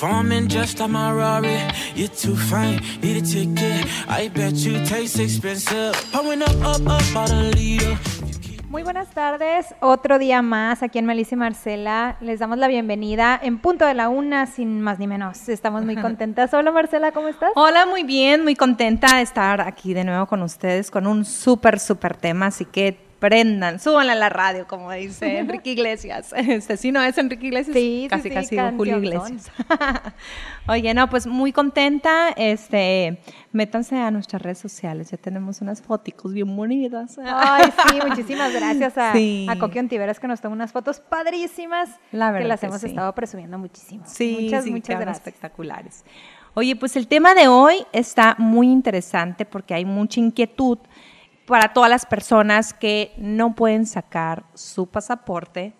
Performing just like my Rari. You're too fine, need a ticket. I bet you taste expensive. Pouring up, up, up, about a leader. Muy buenas tardes, otro día más aquí en Melissa y Marcela. Les damos la bienvenida en punto de la una, sin más ni menos. Estamos muy contentas. Hola Marcela, ¿cómo estás? Hola, muy bien, muy contenta de estar aquí de nuevo con ustedes con un súper, súper tema. Así que prendan, súbanla a la radio, como dice Enrique Iglesias. Este, si no es Enrique Iglesias, sí, casi sí, casi Julio Iglesias. Oye, no, pues muy contenta. Este, métanse a nuestras redes sociales, ya tenemos unas fotos bien bonitas. Ay, sí, muchísimas gracias a, Sí. a Coqui Ontiveros que nos toma unas fotos padrísimas La que verdad las que hemos sí. estado presumiendo muchísimo. Sí, muchas, sí, muchas gracias. espectaculares. Oye, pues el tema de hoy está muy interesante porque hay mucha inquietud para todas las personas que no pueden sacar su pasaporte,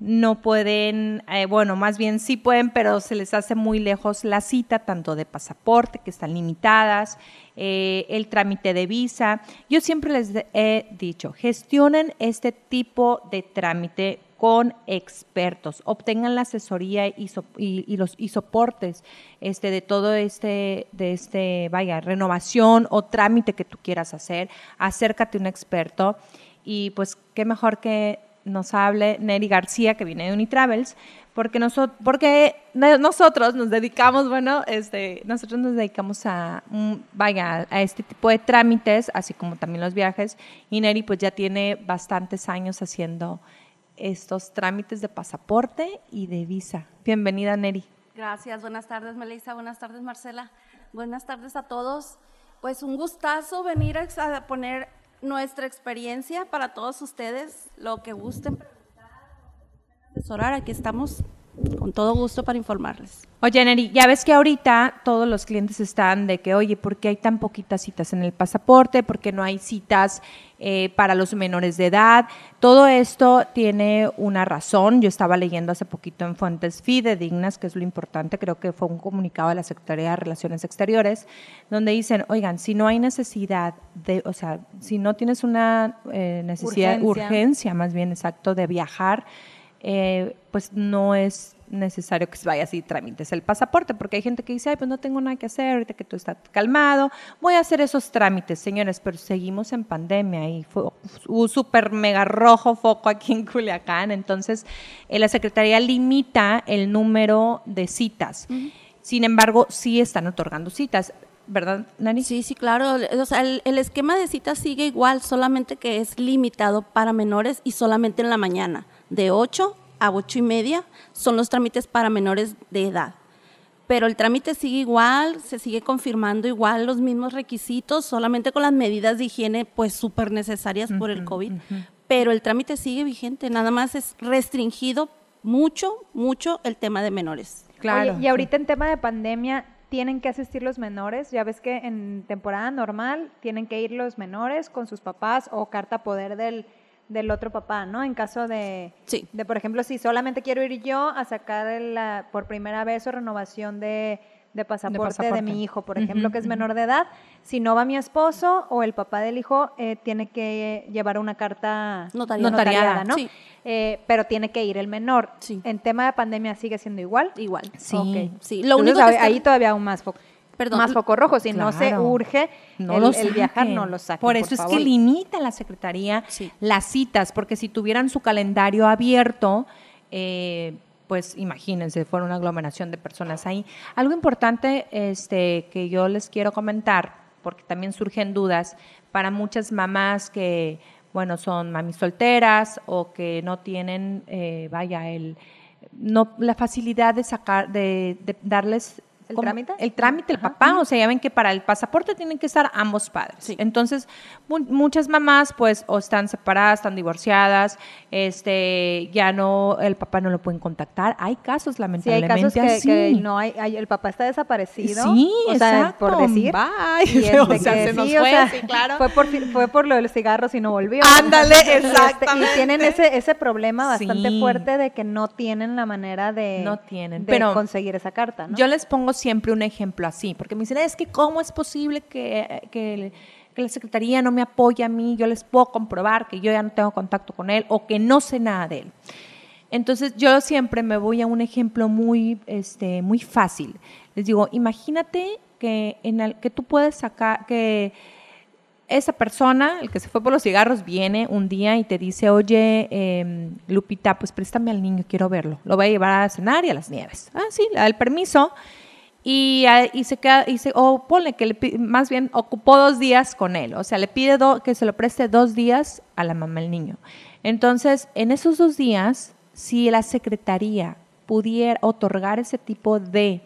no pueden, eh, bueno, más bien sí pueden, pero se les hace muy lejos la cita, tanto de pasaporte, que están limitadas, eh, el trámite de visa. Yo siempre les he dicho, gestionen este tipo de trámite con expertos, obtengan la asesoría y, los y soportes este, de todo este, de este, vaya, renovación o trámite que tú quieras hacer, acércate a un experto. Y pues qué mejor que nos hable Neri García, que viene de Unitravels, porque, nosotros porque no- nosotros nos dedicamos, bueno, este, nosotros nos dedicamos a, mm, vaya, a este tipo de trámites, así como también los viajes, y Neri pues ya tiene bastantes años haciendo estos trámites de pasaporte y de visa. Bienvenida, Neri. Gracias, buenas tardes Melissa, buenas tardes Marcela, buenas tardes a todos. Pues un gustazo venir a poner nuestra experiencia para todos ustedes, lo que gusten asesorar, aquí estamos con todo gusto para informarles. Oye, Neri, ya ves que ahorita todos los clientes están de que, oye, ¿por qué hay tan poquitas citas en el pasaporte? ¿Por qué no hay citas eh, para los menores de edad? Todo esto tiene una razón. Yo estaba leyendo hace poquito en fuentes fidedignas, que es lo importante, creo que fue un comunicado de la Secretaría de Relaciones Exteriores, donde dicen, oigan, si no hay necesidad de, o sea, si no tienes una eh, necesidad, Urgencia. urgencia más bien exacto de viajar, eh, pues no es necesario que se vaya así y tramites el pasaporte, porque hay gente que dice, ay, pues no tengo nada que hacer, ahorita que tú estás calmado, voy a hacer esos trámites, señores, pero seguimos en pandemia y fue un súper mega rojo foco aquí en Culiacán, entonces eh, la Secretaría limita el número de citas. Sin embargo, sí están otorgando citas, ¿verdad, Nani? Sí, sí, claro. O sea, el, el esquema de citas sigue igual, solamente que es limitado para menores y solamente en la mañana, de 8 a 8 y media son los trámites para menores de edad. Pero el trámite sigue igual, se sigue confirmando igual los mismos requisitos, solamente con las medidas de higiene pues súper necesarias por el COVID. Pero el trámite sigue vigente, nada más es restringido mucho, mucho el tema de menores. Claro. Oye, y ahorita en tema de pandemia, ¿tienen que asistir los menores? Ya ves que en temporada normal tienen que ir los menores con sus papás o carta poder del, del otro papá, ¿no? En caso de, Sí. de, por ejemplo, si solamente quiero ir yo a sacar el, la- por primera vez o renovación de, de pasaporte de, pasaporte. mi hijo, por ejemplo, que es menor de edad, si no va mi esposo o el papá del hijo, eh, tiene que llevar una carta Notariada. notariada, ¿no? Sí. Eh, pero tiene que ir el menor. Sí. En tema de pandemia sigue siendo igual. Igual. Sí. Sí, lo Entonces, único que ahí, está- todavía aún más Perdón. más foco rojo. Si no se urge no el, viajar, no lo saquen. Por eso es favor. que limita la Secretaría Sí. las citas, porque si tuvieran su calendario abierto, eh, pues imagínense, fuera una aglomeración de personas ahí. Algo importante este, que yo les quiero comentar, porque también surgen dudas para muchas mamás que, bueno, son mamis solteras o que no tienen, eh, vaya, el, no, la facilidad de sacar, de, de darles ¿El trámite? El trámite, el papá, o sea, ya ven que para el pasaporte tienen que estar ambos padres. Sí. Entonces, mu- muchas mamás pues o están separadas, están divorciadas, este, ya no, el papá no lo pueden contactar. Hay casos Sí, hay lamentablemente casos que, así. que no hay, hay- el papá está desaparecido. Sí, o sea, exacto. por decir. Bye. Y este, O sea, que se nos sí, o fue, sea, sí, claro. Fue por, fue por lo de los cigarros y no volvió. Ándale, Y este, exactamente. y tienen ese, ese problema bastante fuerte de que no tienen la manera de, No tienen, de pero conseguir esa carta, ¿no? Yo les pongo siempre un ejemplo así, porque me dicen, es que cómo es posible que, que, que la Secretaría no me apoya a mí, yo les puedo comprobar que yo ya no tengo contacto con él o que no sé nada de él. Entonces yo siempre me voy a un ejemplo muy, este, muy fácil. Les digo, imagínate que, en el, que tú puedes sacar, que esa persona, el que se fue por los cigarros, viene un día y te dice, oye, eh, Lupita, pues préstame al niño, quiero verlo. Lo voy a llevar a cenar y a las nieves. Ah, sí, le da el permiso. Y, y se queda, y se, o ponle que le más bien ocupó dos días con él. O sea, le pide do- que se lo preste dos días a la mamá del niño. Entonces, en esos dos días, si la secretaría pudiera otorgar ese tipo de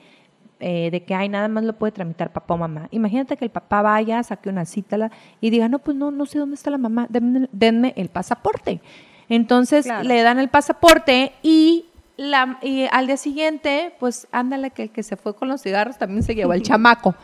eh, de que hay nada más lo puede tramitar papá o mamá. Imagínate que el papá vaya, saque una cita y diga, no, pues no, no sé dónde está la mamá, denme, denme el pasaporte. Entonces Claro. le dan el pasaporte y, la, y al día siguiente, pues ándale que el que se fue con los cigarros también se llevó el chamaco.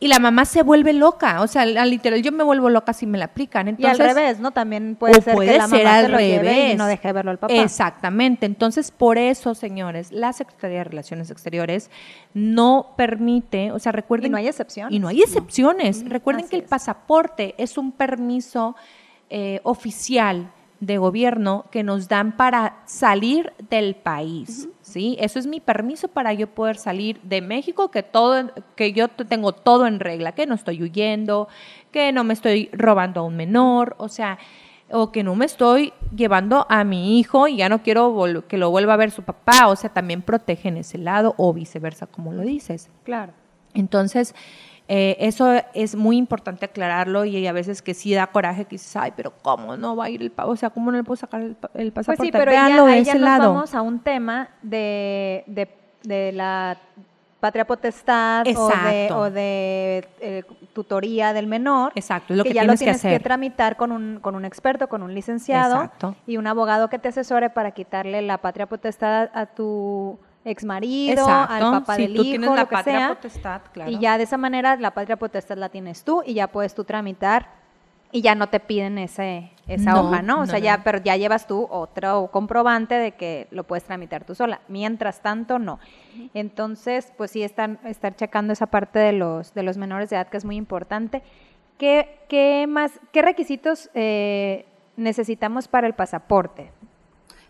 Y la mamá se vuelve loca, o sea, al- literal, yo me vuelvo loca si me la aplican. y Entonces, al revés, ¿no? También puede ser puede que la ser mamá al se lo lleve revés. y no deje verlo al papá. Exactamente. Entonces, por eso, señores, la Secretaría de Relaciones Exteriores no permite, o sea, recuerden. Y no hay excepciones. Y no hay excepciones. Recuerden Así que el es. pasaporte es un permiso eh, oficial de gobierno que nos dan para salir del país, ¿sí? Eso es mi permiso para yo poder salir de México, que todo, que yo tengo todo en regla, que no estoy huyendo, que no me estoy robando a un menor, o sea, o que no me estoy llevando a mi hijo y ya no quiero que lo vuelva a ver su papá, o sea, también protegen ese lado o viceversa, como lo dices. Claro. Entonces, eh, eso es muy importante aclararlo y a veces que sí da coraje que dices, ay, pero ¿cómo no va a ir el pa- O sea, ¿cómo no le puedo sacar el, el Pues pasaporte? sí, pero Véanlo ya, de ese ya nos lado. vamos a un tema de, de, de la patria potestad o de, o de eh, tutoría del menor. Exacto, es lo que, ya lo tienes que tienes que, hacer. tramitar con un, con un experto, con un licenciado Exacto. y un abogado que te asesore para quitarle la patria potestad a tu ex marido, Exacto. al papá del tú hijo, tienes la lo que patria sea. potestad, claro. Y ya de esa manera la patria potestad la tienes tú y ya puedes tú tramitar y ya no te piden ese, esa No, hoja, ¿no? O no, sea, no. ya, pero ya llevas tú otro comprobante de que lo puedes tramitar tú sola. Mientras tanto, no. Entonces, pues sí, están, estar checando esa parte de los, de los menores de edad que es muy importante. ¿Qué, qué más, qué requisitos eh, necesitamos para el pasaporte?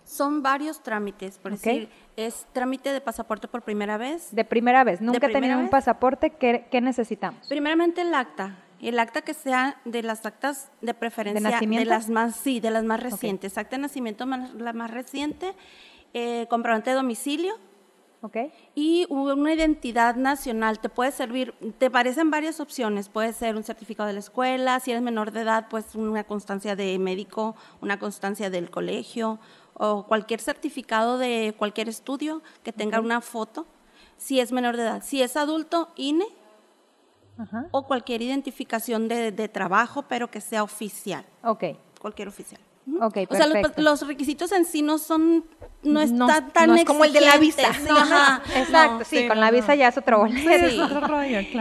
Son varios trámites, por decir, es trámite de pasaporte por primera vez. De primera vez, nunca he tenido un pasaporte, ¿qué, qué necesitamos? Primeramente el acta, el acta que sea de las actas de preferencia ¿De nacimiento? las más sí, de las más recientes, acta de nacimiento más- la más reciente, eh, comprobante de domicilio ¿Ok? y una identidad nacional te puede servir, te parecen varias opciones, puede ser un certificado de la escuela, si eres menor de edad, pues una constancia de médico, una constancia del colegio o cualquier certificado de cualquier estudio que tenga una foto, si es menor de edad, si es adulto, INE o cualquier identificación de, de trabajo, pero que sea oficial, Ok. cualquier oficial. Ok, O sea, los, perfecto. los requisitos en sí no son, no No, están tan no es como el de la visa. No, ajá. Exacto, No, sí, con la visa ya es otro boleto. Sí.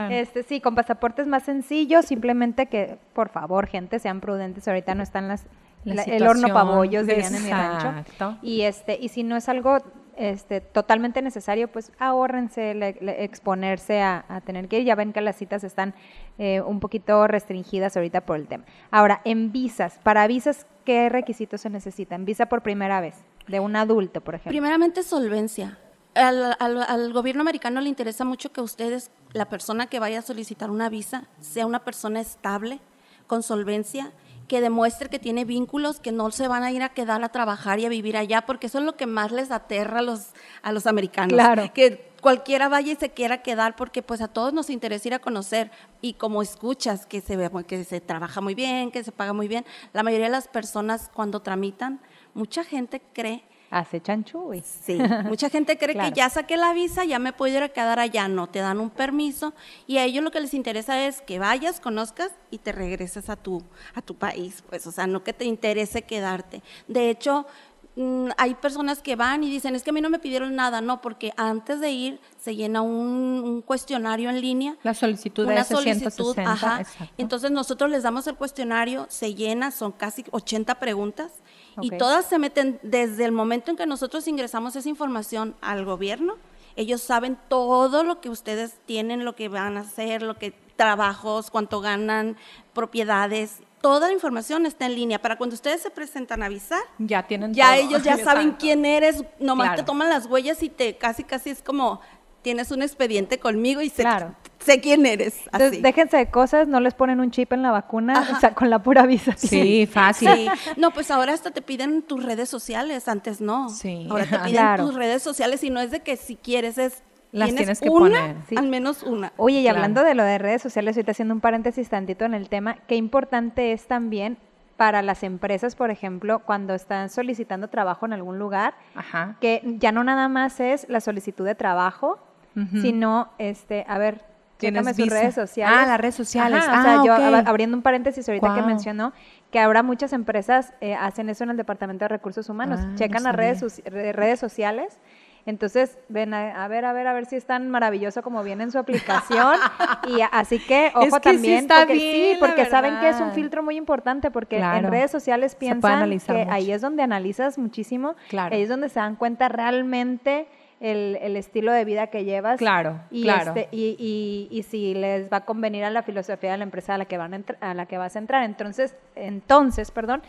Este, sí, con pasaporte es más sencillo, simplemente que, por favor, gente, sean prudentes, ahorita no están las, La la- el horno pabollos, dirían en mi rancho. exacto. Y, este, y si no es algo este, totalmente necesario, pues ahórrense le- exponerse a, a tener que ir. Ya ven que las citas están eh, un poquito restringidas ahorita por el tema. Ahora, en visas, para visas, ¿qué requisitos se necesitan? Visa por primera vez, de un adulto, por ejemplo. Primeramente, solvencia. Al, al- al gobierno americano le interesa mucho que ustedes, la persona que vaya a solicitar una visa, sea una persona estable, con solvencia, que demuestre que tiene vínculos, que no se van a ir a quedar a trabajar y a vivir allá, porque eso es lo que más les aterra a los, a los americanos. Claro. Que cualquiera vaya y se quiera quedar, porque pues a todos nos interesa ir a conocer. Y como escuchas que se, ve, que se trabaja muy bien, que se paga muy bien, la mayoría de las personas cuando tramitan, mucha gente cree Hace chanchuy. Sí, mucha gente cree Claro. que ya saqué la visa, ya me puedo ir a quedar allá. No, te dan un permiso y a ellos lo que les interesa es que vayas, conozcas y te regreses a tu, a tu país. Pues, o sea, no que te interese quedarte. De hecho, mm, hay personas que van y dicen, es que a mí no me pidieron nada. No, porque antes de ir se llena un, un cuestionario en línea La solicitud de una solicitud, 160, ajá. exacto. Entonces nosotros les damos el cuestionario, se llena, son casi 80 preguntas Y todas se meten desde el momento en que nosotros ingresamos esa información al gobierno. Ellos saben todo lo que ustedes tienen, lo que van a hacer, lo que trabajos, cuánto ganan, propiedades. Toda la información está en línea para cuando ustedes se presentan a avisar. Ya tienen Ya todo. ellos ya saben quién eres, nomás Claro. te toman las huellas y te casi casi es como tienes un expediente conmigo y sé, Claro. sé quién eres. Entonces, déjense de cosas, no les ponen un chip en la vacuna, o sea, con la pura visa. Sí, fácil. Sí. No, pues ahora hasta te piden tus redes sociales, antes no. Sí. Ahora te piden Claro. tus redes sociales y no es de que si quieres es Las tienes tienes que una, poner. Sí. al menos una. Oye, y Claro. hablando de lo de redes sociales, ahorita haciendo un paréntesis tantito en el tema, qué importante es también para las empresas, por ejemplo, cuando están solicitando trabajo en algún lugar, Ajá. que ya no nada más es la solicitud de trabajo, Sino, este, a ver, Tienes sus redes sociales. Ah, las redes sociales. Ajá, o sea, Ah, yo abriendo un paréntesis ahorita que mencionó que ahora muchas empresas eh, hacen eso en el Departamento de Recursos Humanos, Ah, no checan las redes, redes sociales. Entonces, ven a, a ver, a ver, a ver si es tan maravilloso como viene en su aplicación. y así que, ojo Es que sí también, está porque, bien, sí, porque saben que es un filtro muy importante, porque Claro. en redes sociales piensan que mucho. ahí es donde analizas muchísimo, Claro. ahí es donde se dan cuenta realmente el, el estilo de vida que llevas. Claro, y claro. este, y, y- y si les va a convenir a la filosofía de la empresa a la que van a, a la que vas a entrar. Entonces, entonces, perdón,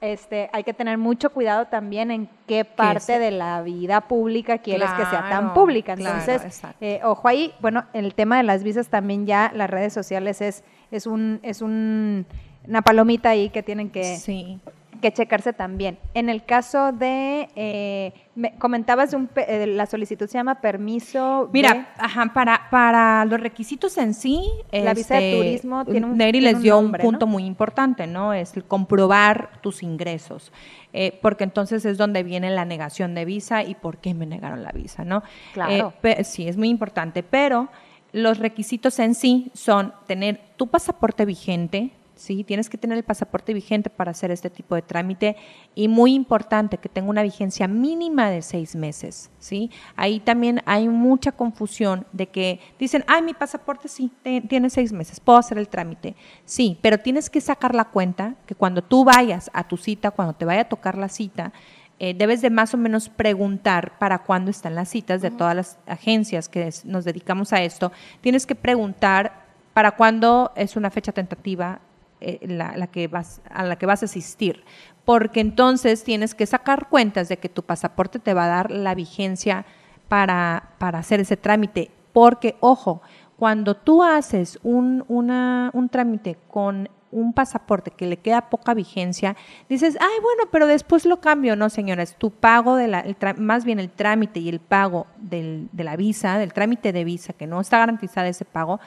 este, hay que tener mucho cuidado también en qué parte de la vida pública quieres que sea tan Claro, pública. claro, Entonces, exacto. eh, ojo ahí, bueno, el tema de las visas también ya las redes sociales es, es un, es un, una palomita ahí que tienen que, Sí. Que checarse también. En el caso de, eh, me comentabas de un, eh, la solicitud se llama permiso. Mira, de- ajá, para, para los requisitos en sí, La visa de este, turismo tiene un- Neri tiene les un dio nombre, un punto ¿no? muy importante, ¿no? Es el comprobar tus ingresos, eh, porque entonces es donde viene la negación de visa y por qué me negaron la visa, ¿no? Claro. Eh, sí, es muy importante, pero los requisitos en sí son tener tu pasaporte vigente, ¿sí? Tienes que tener el pasaporte vigente para hacer este tipo de trámite y muy importante que tenga una vigencia mínima de seis meses, ¿sí? Ahí también hay mucha confusión de que dicen, ay, mi pasaporte sí, te- tiene seis meses, puedo hacer el trámite. Sí, pero tienes que sacar la cuenta que cuando tú vayas a tu cita, cuando te vaya a tocar la cita, eh, debes de más o menos preguntar para cuándo están las citas de todas las agencias que es- nos dedicamos a esto. Tienes que preguntar para cuándo es una fecha tentativa eh, la, que vas, a la que vas a asistir. Porque entonces tienes que sacar cuentas de que tu pasaporte te va a dar la vigencia para, para hacer ese trámite. Porque, ojo, cuando tú haces un, una- un trámite con un pasaporte que le queda poca vigencia, dices, ay, bueno, pero después lo cambio. No, señores, tu pago, de la, el más bien el trámite y el pago del- de la visa, del trámite de visa, que no está garantizada ese pago,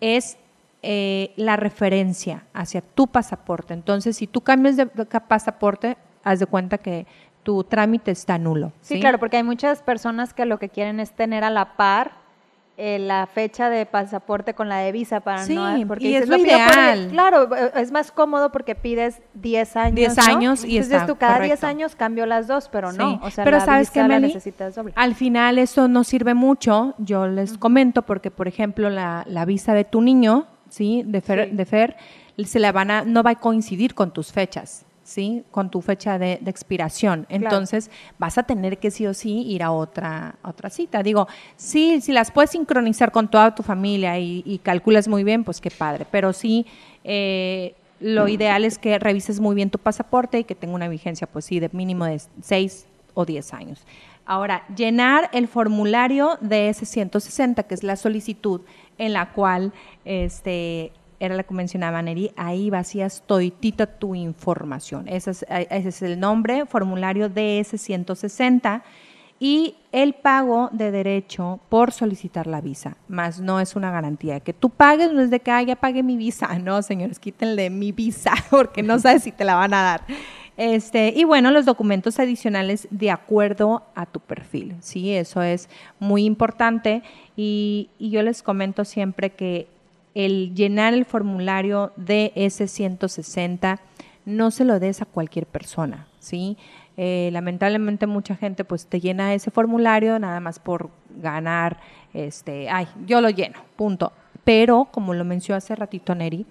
es eh, la referencia hacia tu pasaporte. Entonces, si tú cambias de, pasaporte, haz de cuenta que tu trámite está nulo. Sí, claro, porque hay muchas personas que lo que quieren es tener a la par eh, la fecha de pasaporte con la de visa para Sí, no porque y dices, es lo por ideal. claro, eh, es más cómodo porque pides 10 años. 10 ¿no? años y Entonces está tú cada 10 correcto. años cambio las dos, pero no, o sea, pero la sabes visa la Meli? necesitas doble. Al final eso no sirve mucho, yo les comento, porque por ejemplo la, la visa de tu niño, ¿sí? De Fer, Sí. de Fer, se la van a, no va a coincidir con tus fechas, ¿sí? Con tu fecha de, de expiración. Entonces vas a tener que sí o sí ir a otra, a otra cita. Digo, sí, si las puedes sincronizar con toda tu familia y, y calculas muy bien, pues qué padre, pero sí... eh, lo ideal es que revises muy bien tu pasaporte y que tenga una vigencia, pues sí, de mínimo de 6 o 10 años. Ahora, llenar el formulario de ese 160, que es la solicitud en la cual este, era la que mencionaba Neri, ahí vacías toditita tu información. Ese es, eh, ese es el nombre, formulario DS 160 y el pago de derecho por solicitar la visa, más no es una garantía. Que tú pagues no es de que "Ay, ya pagué mi visa. No, señores, quítenle mi visa porque no sabes si te la van a dar. Este, y bueno, los documentos adicionales de acuerdo a tu perfil, ¿sí? Eso es muy importante y, yo les comento siempre que el llenar el formulario de S160 no se lo des a cualquier persona, ¿sí? Eh, lamentablemente mucha gente pues te llena ese formulario nada más por ganar, este, ay, yo lo lleno, punto. Pero, como lo mencionó hace ratito Neri,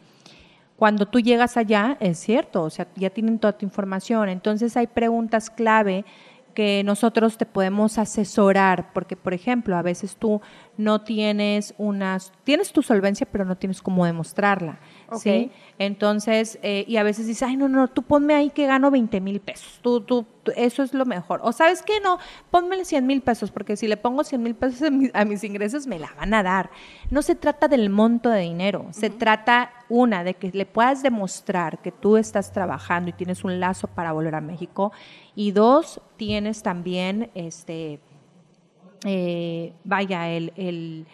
cuando tú llegas allá, es cierto, o sea, ya tienen toda tu información. Entonces hay preguntas clave que nosotros te podemos asesorar, porque por ejemplo, a veces tú no tienes unas, tienes tu solvencia, pero no tienes cómo demostrarla. ¿Sí? Entonces, eh, y a veces dices, ay, no, no, tú ponme ahí que gano 20 mil pesos, tú, tú, eso es lo mejor. O sabes qué, no, ponme 100 mil pesos, porque si le pongo 100 mil pesos a mis, ingresos, me la van a dar. No se trata del monto de dinero, se trata, una, de que le puedas demostrar que tú estás trabajando y tienes un lazo para volver a México, y dos, tienes también, este, eh, vaya, el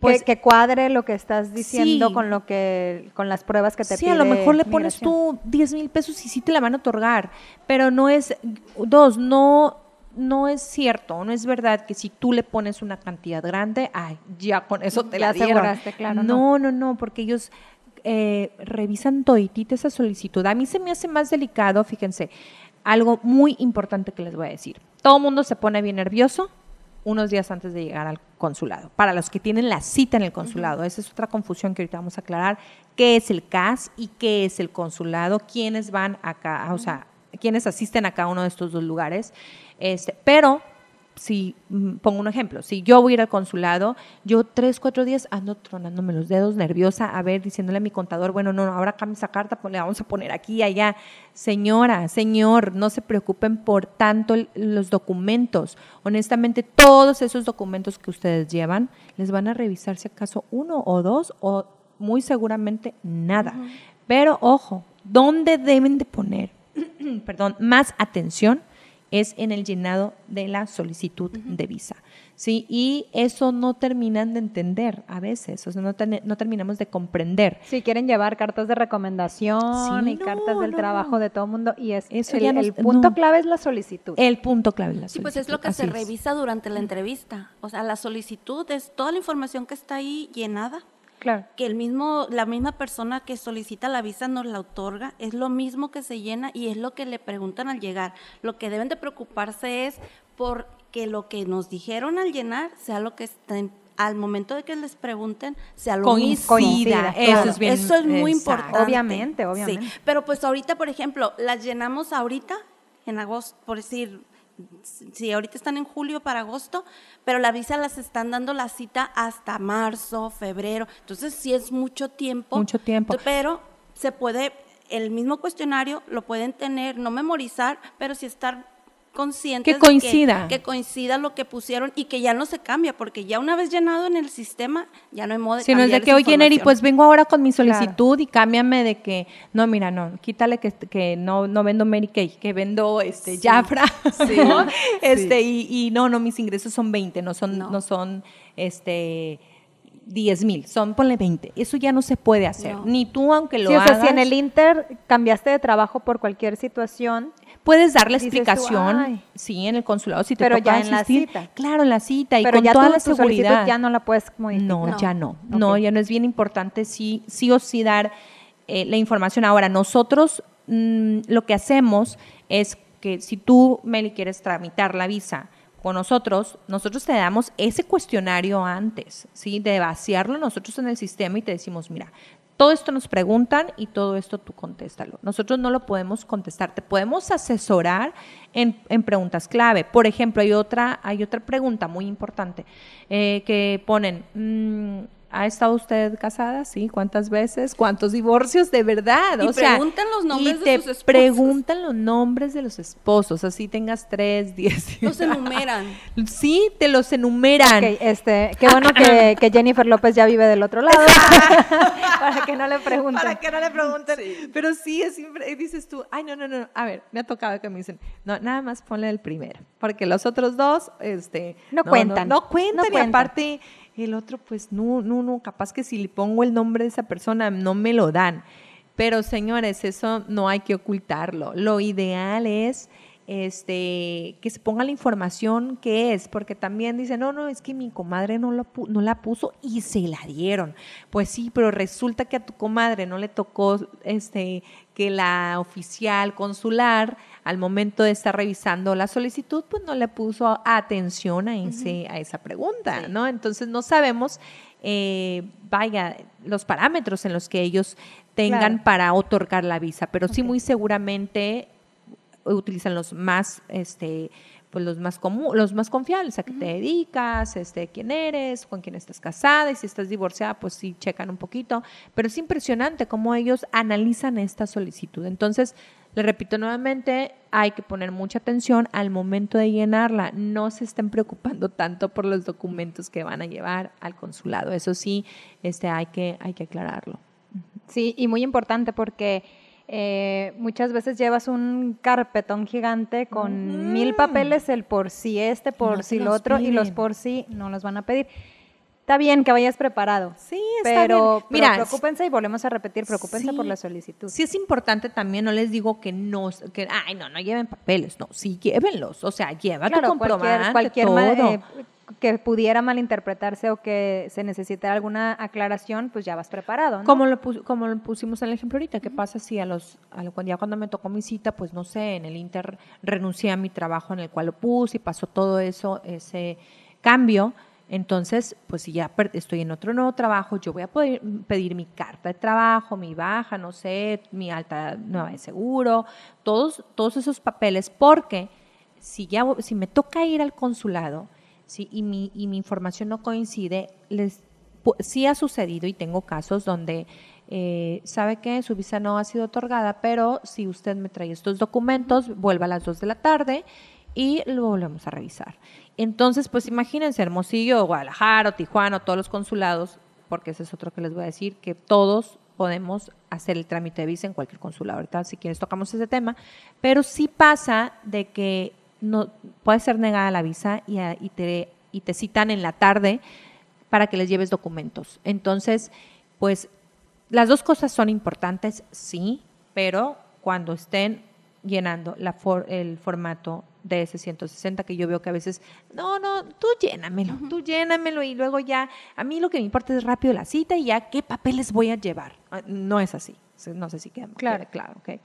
pues, que, cuadre lo que estás diciendo con lo que con las pruebas que te sí, a lo mejor le pones tú 10 mil pesos y sí te la van a otorgar, pero no es, dos, no, no es cierto, no es verdad que si tú le pones una cantidad grande, ay, ya con eso te la dieron. claro. No, no, no, porque ellos eh, revisan toditita esa solicitud. A mí se me hace más delicado, fíjense, algo muy importante que les voy a decir. Todo el mundo se pone bien nervioso unos días antes de llegar al consulado. Para los que tienen la cita en el consulado, esa es otra confusión que ahorita vamos a aclarar, qué es el CAS y qué es el consulado, quiénes van acá, o sea, quiénes asisten a cada uno de estos dos lugares. Este, pero si mm, pongo un ejemplo, si yo voy a ir al consulado, yo tres, cuatro días ando tronándome los dedos, nerviosa, a ver, diciéndole a mi contador, bueno, no, ahora cambia esa carta, pues le vamos a poner aquí, allá. Señora, señor, no se preocupen por tanto los documentos. Honestamente, todos esos documentos que ustedes llevan, les van a revisar si acaso uno o dos o muy seguramente nada. Pero ojo, ¿dónde deben de poner, perdón, más atención? Es en el llenado de la solicitud de visa. ¿sí? Y eso no terminan de entender a veces, o sea, no, no terminamos de comprender. Si quieren llevar cartas de recomendación y cartas del trabajo de todo el mundo, y es eso el, el punto clave es la solicitud. El punto clave es la solicitud. Sí, pues es lo que se revisa durante la entrevista. O sea, la solicitud es toda la información que está ahí llenada Claro. Que el mismo, la misma persona que solicita la visa nos la otorga, es lo mismo que se llena y es lo que le preguntan al llegar. Lo que deben de preocuparse es por que lo que nos dijeron al llenar sea lo que está al momento de que les pregunten sea lo mismo. Eso, es bien, Eso es muy importante. Obviamente, obviamente. Sí. Pero pues ahorita, por ejemplo, las llenamos ahorita, en agosto, por decir, si ahorita están en julio para agosto, pero la visa las están dando la cita hasta marzo, febrero. Entonces, sí es mucho tiempo. Mucho tiempo. Pero se puede, el mismo cuestionario lo pueden tener, no memorizar, pero sí estar conscientes que coincida. que, coincida lo que pusieron y que ya no se cambia, porque ya una vez llenado en el sistema, ya no hay modo de Si no es de que, oye, Neri, pues vengo ahora con mi solicitud y cámbiame de que, no, mira, no, quítale que, que no, no vendo Mary Kay, que vendo este Jafra, este, y, y, no, no, mis ingresos son 20, no son, no, son, este... 10 mil, son ponle 20. Eso ya no se puede hacer. Ni tú, aunque lo sí, hagas. O sea, si en el Inter cambiaste de trabajo por cualquier situación, Puedes dar la explicación, sí, en el consulado si te pero ya en la cita. Claro, en la cita y pero con ya toda la seguridad. ya no la puedes modificar. No, ya no. No, ya no es bien importante sí, sí o sí dar eh, la información. Ahora, nosotros mm, lo que hacemos es que si tú, Meli, quieres tramitar la visa con nosotros, nosotros te damos ese cuestionario antes, ¿sí? De vaciarlo nosotros en el sistema y te decimos, mira, todo esto nos preguntan y todo esto tú contéstalo. Nosotros no lo podemos contestar, te podemos asesorar en, preguntas clave. Por ejemplo, hay otra, hay otra pregunta muy importante eh, que ponen, mm, ¿Ha estado usted casada? Sí. ¿Cuántas veces? ¿Cuántos divorcios? De verdad. Y preguntan los nombres de sus esposos. preguntan los nombres de los esposos. Así tengas tres, diez. Los enumeran. Sí, te los enumeran. este, qué bueno que, Jennifer López ya vive del otro lado. para que no le pregunten. Para que no le pregunten. Pero sí, es siempre, dices tú, ay, no, no, no. A ver, me ha tocado que me dicen, no, nada más ponle el primero. Porque los otros dos, este. No, cuentan. No, cuentan. y aparte el otro, pues no, no, no, capaz que si le pongo el nombre de esa persona no me lo dan. Pero señores, eso no hay que ocultarlo. Lo ideal es este, que se ponga la información que es, porque también dicen, no, no, es que mi comadre no, lo no la puso y se la dieron. Pues sí, pero resulta que a tu comadre no le tocó este, que la oficial consular al momento de estar revisando la solicitud, pues no le puso atención a, ese, a esa pregunta, ¿no? Entonces no sabemos, eh, vaya, los parámetros en los que ellos tengan para otorgar la visa, pero sí muy seguramente utilizan los más, este, pues los más común, los más confiables, a qué te dedicas, este, quién eres, con quién estás casada y si estás divorciada, pues sí checan un poquito, pero es impresionante cómo ellos analizan esta solicitud. Entonces, le repito nuevamente, hay que poner mucha atención al momento de llenarla. No se estén preocupando tanto por los documentos que van a llevar al consulado. Eso sí, este, hay, que, hay que aclararlo. Sí, y muy importante porque eh, muchas veces llevas un carpetón gigante con mil papeles, el por sí este, por sí el otro, y los por sí no los van a pedir. Está bien que vayas preparado. Sí, está pero, bien. Mira, preocúpense y volvemos a repetir, preocúpense por la solicitud. Sí es importante también, no les digo que no, que, ay, no, no lleven papeles, no, sí llévenlos, o sea, lleva tu comprobante, cualquier, cualquier todo. Eh, que pudiera malinterpretarse o que se necesitara alguna aclaración, pues ya vas preparado. ¿no? Como, lo como lo pusimos en el ejemplo ahorita, ¿qué pasa si a los, a ya cuando me tocó mi cita, pues no sé, en el Inter renuncié a mi trabajo en el cual lo puse y pasó todo eso, ese cambio? Entonces, pues si ya estoy en otro nuevo trabajo, yo voy a poder pedir mi carta de trabajo, mi baja, no sé, mi alta nueva de seguro, todos, todos esos papeles, porque si ya si me toca ir al consulado, ¿sí? y, mi, y mi información no coincide, les, sí ha sucedido y tengo casos donde eh, sabe que su visa no ha sido otorgada, pero si usted me trae estos documentos, vuelva a las 2 de la tarde y lo volvemos a revisar. Entonces, pues imagínense, Hermosillo, Guadalajara, Tijuana, todos los consulados, porque ese es otro que les voy a decir, que todos podemos hacer el trámite de visa en cualquier consulado. Ahorita, si quieres, tocamos ese tema, pero sí pasa de que no puede ser negada la visa y, y, te, y te citan en la tarde para que les lleves documentos. Entonces, pues las dos cosas son importantes, sí, pero cuando estén llenando la el formato de ese 160 que yo veo que a veces, no, no, tú llénamelo, tú llénamelo y luego ya, a mí lo que me importa es rápido la cita y ya qué papeles voy a llevar. Ah, no es así, no sé si queda claro, claro, ok.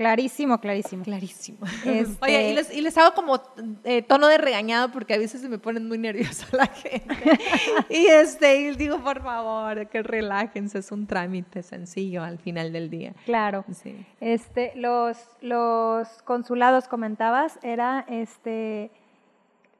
Clarísimo, clarísimo. Clarísimo. Este Oye, y les, hago como eh, tono de regañado porque a veces se me ponen muy nerviosa la gente. y este, y digo, por favor, que relájense, es un trámite sencillo al final del día. Claro. Sí. Este, los, los consulados comentabas, era este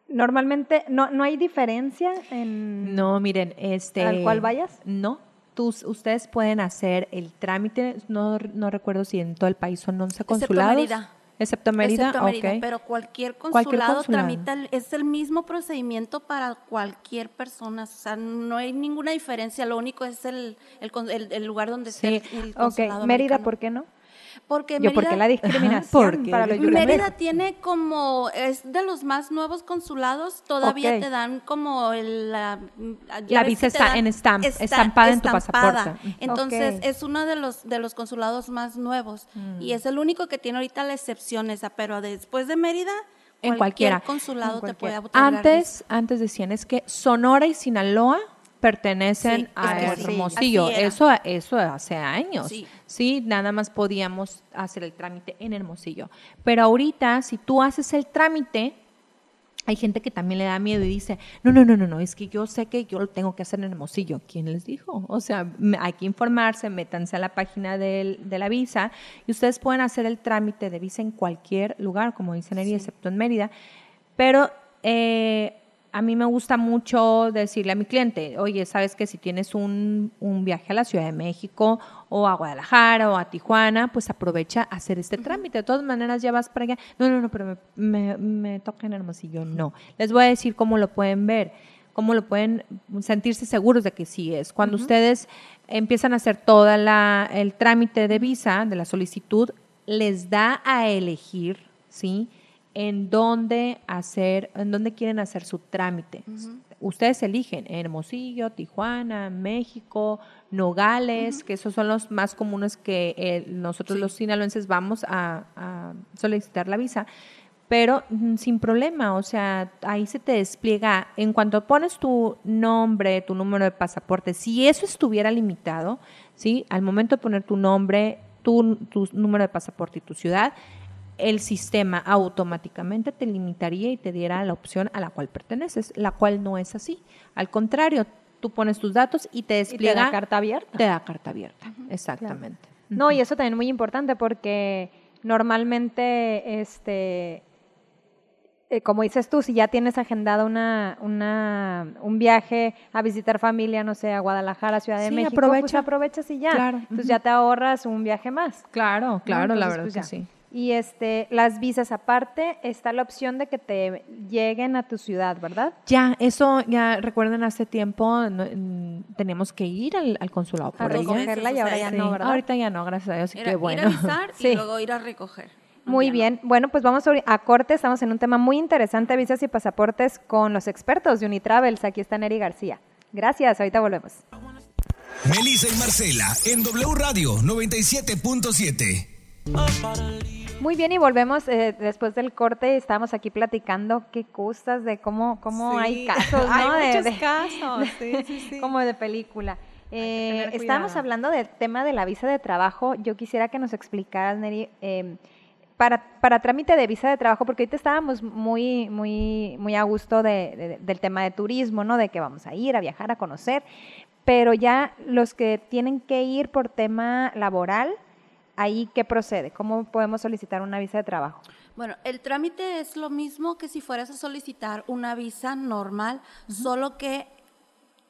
normalmente no, no hay diferencia en No, miren, este al cual vayas. No, ustedes pueden hacer el trámite, no, no recuerdo si en todo el país son 11 consulados. Excepto Mérida. Excepto Mérida, Excepto Mérida pero cualquier consulado, tramita, es el mismo procedimiento para cualquier persona, o sea, no hay ninguna diferencia, lo único es el, el, lugar donde sí. esté el consulado Mérida, ¿por qué no? Porque Yo, Mérida, la discriminación para los Mérida tiene como, es de los más nuevos consulados, todavía te dan como el, la, la visa está en stamp, estampada en tu pasaporte. Entonces, es uno de los, de los consulados más nuevos y mm. es el único que tiene ahorita la excepción esa, pero después de Mérida... En cualquier consulado te puede Antes, antes decían es que Sonora y Sinaloa pertenecen a Hermosillo. eso, eso hace años. Sí. nada más podíamos hacer el trámite en Hermosillo. Pero ahorita, si tú haces el trámite, hay gente que también le da miedo y dice, no, no, no, no, no, es que yo sé que yo lo tengo que hacer en Hermosillo. ¿Quién les dijo? O sea, hay que informarse, métanse a la página de la visa y ustedes pueden hacer el trámite de visa en cualquier lugar, como dicen ahí, excepto en Mérida. Pero eh, a mí me gusta mucho decirle a mi cliente, oye, sabes que si tienes un, viaje a la Ciudad de México o a Guadalajara o a Tijuana, pues aprovecha a hacer este trámite. De todas maneras, ya vas para allá. No, no, no, pero me, me, toca en Hermosillo. No. Les voy a decir cómo lo pueden ver, cómo lo pueden sentirse seguros de que sí es. Cuando ustedes empiezan a hacer todo el trámite de visa, de la solicitud, les da a elegir, ¿sí? En dónde hacer, en dónde quieren hacer su trámite. ustedes eligen Hermosillo, Tijuana, México, Nogales, que esos son los más comunes que eh, nosotros los sinaloenses vamos a, a solicitar la visa pero mm, sin problema, o sea, ahí se te despliega, en cuanto pones tu nombre, tu número de pasaporte, si eso estuviera limitado, ¿sí? Al momento de poner tu nombre, tu, tu número de pasaporte y tu ciudad, el sistema automáticamente te limitaría y te diera la opción a la cual perteneces, la cual no es así. Al contrario, tú pones tus datos y te despliega. Y te da carta abierta. Te da carta abierta, exactamente. No, y eso también es muy importante porque normalmente este eh, como dices tú, si ya tienes agendado una, una, un viaje a visitar familia, no sé, a Guadalajara, Ciudad de México, aprovecha. pues aprovechas y ya. Claro, Entonces ya te ahorras un viaje más. Claro, claro, la verdad pues, que sí. Y este, las visas aparte, está la opción de que te lleguen a tu ciudad, ¿verdad? Ya, eso ya recuerden hace tiempo no, mm, teníamos que ir al, al consulado A por ella. recogerla y ahora ya Sí, no, ¿verdad? Ahorita ya no, gracias a Dios, Era que bueno. ir a avisar Sí. y luego ir a recoger. Muy Ya no. bien. Bueno, pues vamos a a corte. Estamos en un tema muy interesante, visas y pasaportes, con los expertos de Unitravels. Aquí está Neri García. Gracias, ahorita volvemos. Melissa y Marcela en W Radio 97.7. Muy bien, y volvemos eh, después del corte. Estábamos aquí platicando qué cosas de cómo, cómo hay casos, ¿no? Hay muchos de- casos, sí, sí, sí. como de película. Eh, estábamos hablando del tema de la visa de trabajo. Yo quisiera que nos explicaras, Neri, eh, para, para trámite de visa de trabajo, porque ahorita estábamos muy, muy, muy a gusto de- de- del tema de turismo, ¿no? De que vamos a ir, a viajar, a conocer. Pero ya los que tienen que ir por tema laboral, ahí qué procede? ¿Cómo podemos solicitar una visa de trabajo? Bueno, el trámite es lo mismo que si fueras a solicitar una visa normal, solo que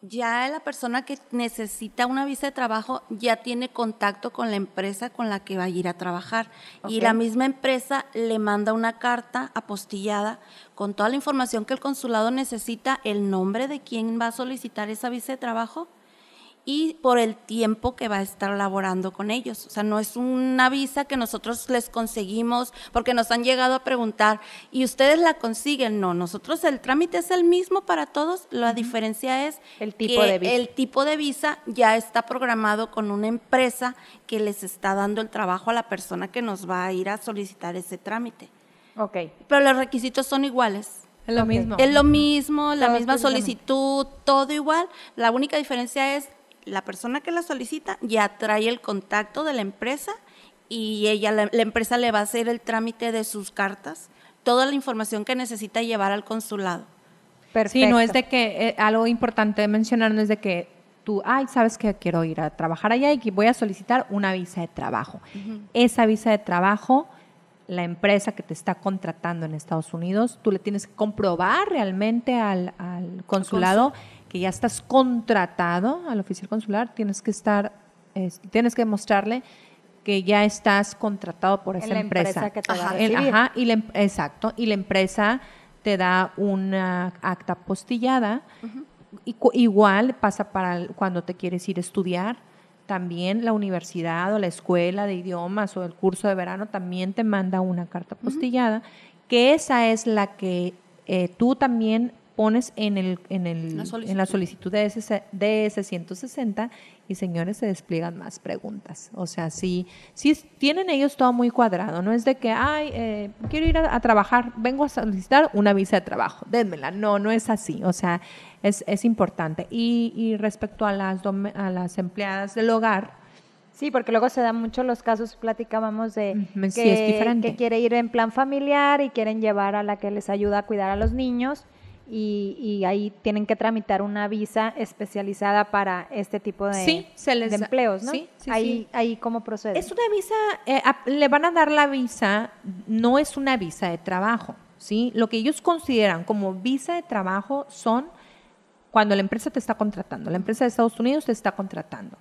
ya la persona que necesita una visa de trabajo ya tiene contacto con la empresa con la que va a ir a trabajar. Y la misma empresa le manda una carta apostillada con toda la información que el consulado necesita, el nombre de quien va a solicitar esa visa de trabajo y por el tiempo que va a estar laborando con ellos. O sea, no es una visa que nosotros les conseguimos porque nos han llegado a preguntar y ustedes la consiguen. No, nosotros el trámite es el mismo para todos. La diferencia es El tipo que de visa. el tipo de visa ya está programado con una empresa que les está dando el trabajo a la persona que nos va a ir a solicitar ese trámite. Ok. Pero los requisitos son iguales. Es lo mismo. Es lo mismo, la Todo misma solicitud, todo igual. La única diferencia es la persona que la solicita ya trae el contacto de la empresa y ella, la, la empresa le va a hacer el trámite de sus cartas, toda la información que necesita llevar al consulado. Perfecto. Sí, no es de que eh, algo importante de mencionar no es de que tú, ay, sabes que quiero ir a trabajar allá y que voy a solicitar una visa de trabajo. Esa visa de trabajo, la empresa que te está contratando en Estados Unidos, tú le tienes que comprobar realmente al, al consulado que ya estás contratado al oficial consular, tienes que estar, es- tienes que mostrarle que ya estás contratado por En esa la empresa. empresa que te va a El- ajá, y la em- exacto, y la empresa te da una acta postillada. Y igual pasa para cuando te quieres ir a estudiar. También la universidad o la escuela de idiomas o el curso de verano también te manda una carta postillada, que esa es la que eh, tú también pones en, el, en, el, La en la solicitud de ese, de ese 160 y señores se despliegan más preguntas. O sea, sí, sí tienen ellos todo muy cuadrado, no es de que, ay, eh, quiero ir a, a trabajar, vengo a solicitar una visa de trabajo, dénmela. No, no es así, o sea, es, es importante. Y, y respecto a las, a las empleadas del hogar, Sí, porque luego se dan mucho los casos, platicábamos de Ujú, que, sí, es diferente. que quiere ir en plan familiar y quieren llevar a la que les ayuda a cuidar a los niños y, y ahí tienen que tramitar una visa especializada para este tipo de, Sí, se les de da- empleos, ¿no? sí, sí, ahí, sí. ahí cómo procede. Es una visa, eh, le van a dar la visa, no es una visa de trabajo, ¿sí? Lo que ellos consideran como visa de trabajo son cuando la empresa te está contratando, la empresa de Estados Unidos te está contratando.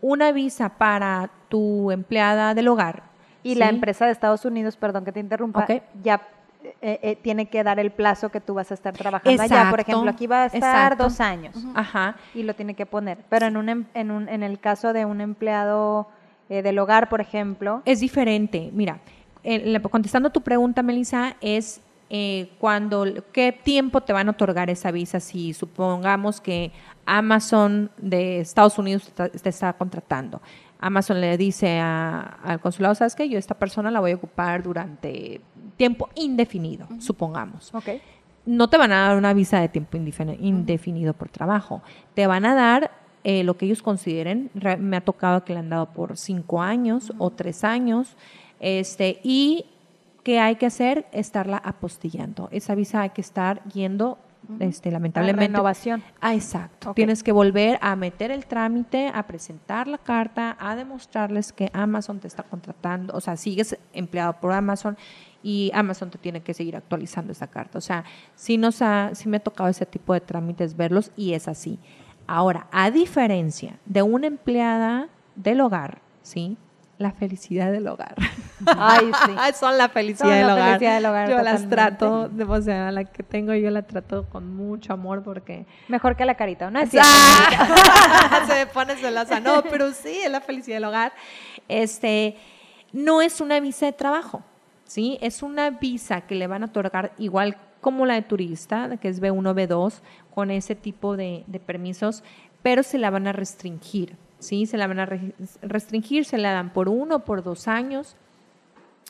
Una visa para tu empleada del hogar. Y la empresa de Estados Unidos, perdón que te interrumpa, ya eh, eh, tiene que dar el plazo que tú vas a estar trabajando allá. Por ejemplo, aquí va a estar exacto. dos años. Ajá. y lo tiene que poner. Pero en, un, em- en, un, en el caso de un empleado eh, del hogar, por ejemplo, Es diferente. Mira, contestando tu pregunta, Melissa, es eh, cuando, qué tiempo te van a otorgar esa visa si supongamos que Amazon de Estados Unidos te, te está contratando. Amazon le dice a- al consulado, ¿sabes qué? Yo esta persona la voy a ocupar durante tiempo indefinido, supongamos Ok. no te van a dar una visa de tiempo indefini- indefinido por trabajo. Te van a dar eh, lo que ellos consideren. Re- Me ha tocado que le han dado por cinco años o tres años. Este, y que hay que hacer, estarla apostillando. Esa visa hay que estar yendo, este, lamentablemente. renovación. Ah, exacto. Tienes que volver a meter el trámite, a presentar la carta, a demostrarles que Amazon te está contratando, o sea, sigues empleado por Amazon y Amazon te tiene que seguir actualizando esa carta. O sea, sí, nos ha, sí me ha tocado ese tipo de trámites verlos y es así. Ahora, a diferencia de una empleada del hogar, ¿sí? La felicidad del hogar. Ay, sí. Son la felicidad, Son la del, hogar. felicidad del hogar, Yo las trato, o sea, la que tengo yo la trato con mucho amor porque Mejor que la carita, ¿no? Es. Ah, se me pone celosa. No, pero sí, es la felicidad del hogar. Este, no es una visa de trabajo, ¿sí? Es una visa que le van a otorgar igual como la de turista, que es B1, B2, con ese tipo de, permisos, pero se la van a restringir, ¿sí? Se la van a re- restringir, se la dan por uno, por dos años.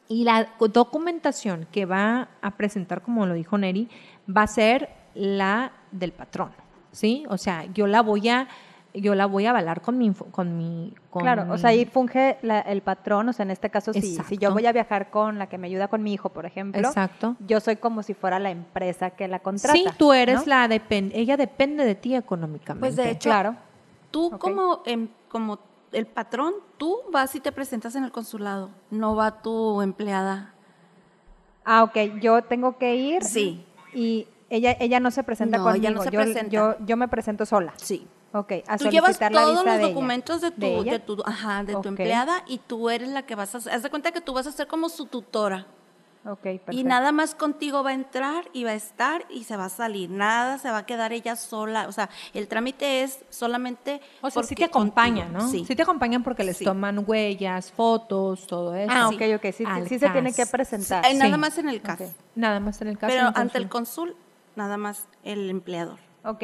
Y la documentación que va a presentar, como lo dijo Neri, va a ser la del patrón, ¿sí? O sea, yo la voy a, yo la voy a avalar con mi, con mi, con Claro, o sea, ahí funge la- el patrón, o sea, en este caso, si, si yo voy a viajar con la que me ayuda con mi hijo, por ejemplo, Exacto. yo soy como si fuera la empresa que la contrata. Sí, tú eres ¿no? la depen ella depende de ti económicamente. Pues de hecho, Claro. tú como, em- como el patrón, tú vas y te presentas en el consulado, no va tu empleada. Ah, ok, yo tengo que ir. Sí. Y ella, ella no se presenta No, conmigo. ella no se yo, presenta. Yo, yo me presento sola. Sí. Ok, a Tú llevas la todos los de ella. documentos de tu, ¿De ella? de tu, ajá, de Ok. tu empleada y tú eres la que vas a, haz de cuenta que tú vas a ser como su tutora. Ok, perfecto. Y nada más contigo va a entrar y va a estar y se va a salir. Nada se va a quedar ella sola. O sea, el trámite es solamente. o sea, sí porque te acompañan, contigo. ¿no? Sí. Sí te acompañan porque les Sí. toman huellas, fotos, todo eso. Ah, ok, ok. Sí, sí se tiene que presentar. Eh, Nada Sí. más en el caso. Ok. Nada más en el caso Pero ante el consul- cónsul, nada más el empleador. Ok.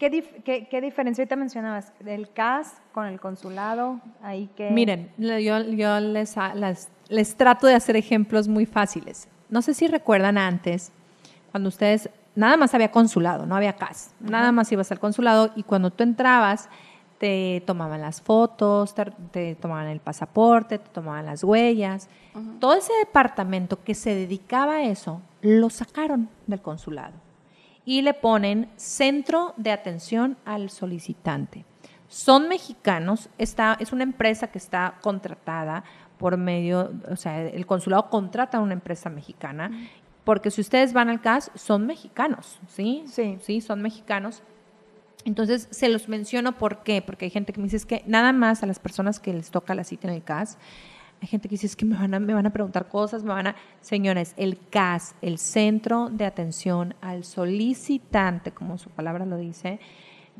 ¿Qué, dif- qué, qué diferencia ahorita mencionabas? ¿Del CAS con el consulado? Ahí que... Miren, yo, yo les, las- les trato de hacer ejemplos muy fáciles. No sé si recuerdan antes, cuando ustedes, nada más había consulado, no había CAS, nada más ibas al consulado y cuando tú entrabas, te tomaban las fotos, te, te tomaban el pasaporte, te tomaban las huellas. Todo ese departamento que se dedicaba a eso, lo sacaron del consulado y le ponen centro de atención al solicitante. Son mexicanos, está, es una empresa que está contratada por medio, o sea, el consulado contrata a una empresa mexicana, porque si ustedes van al CAS, son mexicanos, ¿sí? Sí. Sí, son mexicanos. Entonces, se los menciono ¿por qué? Porque hay gente que me dice es que nada más a las personas que les toca la cita en el CAS, hay gente que dice es que me van a, me van a preguntar cosas, me van a... Señores, el CAS, el Centro de Atención al Solicitante, como su palabra lo dice,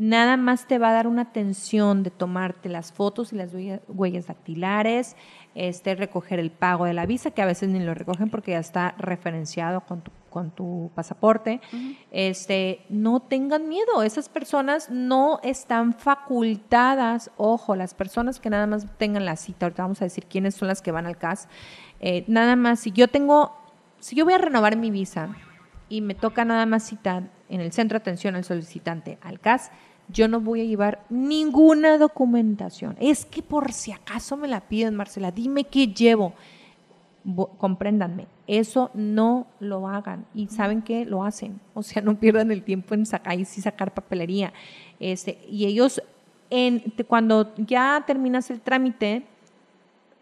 nada más te va a dar una atención de tomarte las fotos y las huella- huellas dactilares, este, recoger el pago de la visa, que a veces ni lo recogen porque ya está referenciado con tu, con tu pasaporte. este, no tengan miedo, esas personas no están facultadas, ojo, las personas que nada más tengan la cita, ahorita vamos a decir quiénes son las que van al CAS, eh, nada más, si yo tengo, si yo voy a renovar mi visa y me toca nada más citar en el centro de atención al solicitante, al CAS, yo no voy a llevar ninguna documentación. Es que por si acaso me la piden, Marcela, dime qué llevo. Bo- compréndanme, eso no lo hagan y saben que lo hacen, o sea, no pierdan el tiempo en sacar y sí sacar papelería. Este, y ellos, en, cuando ya terminas el trámite,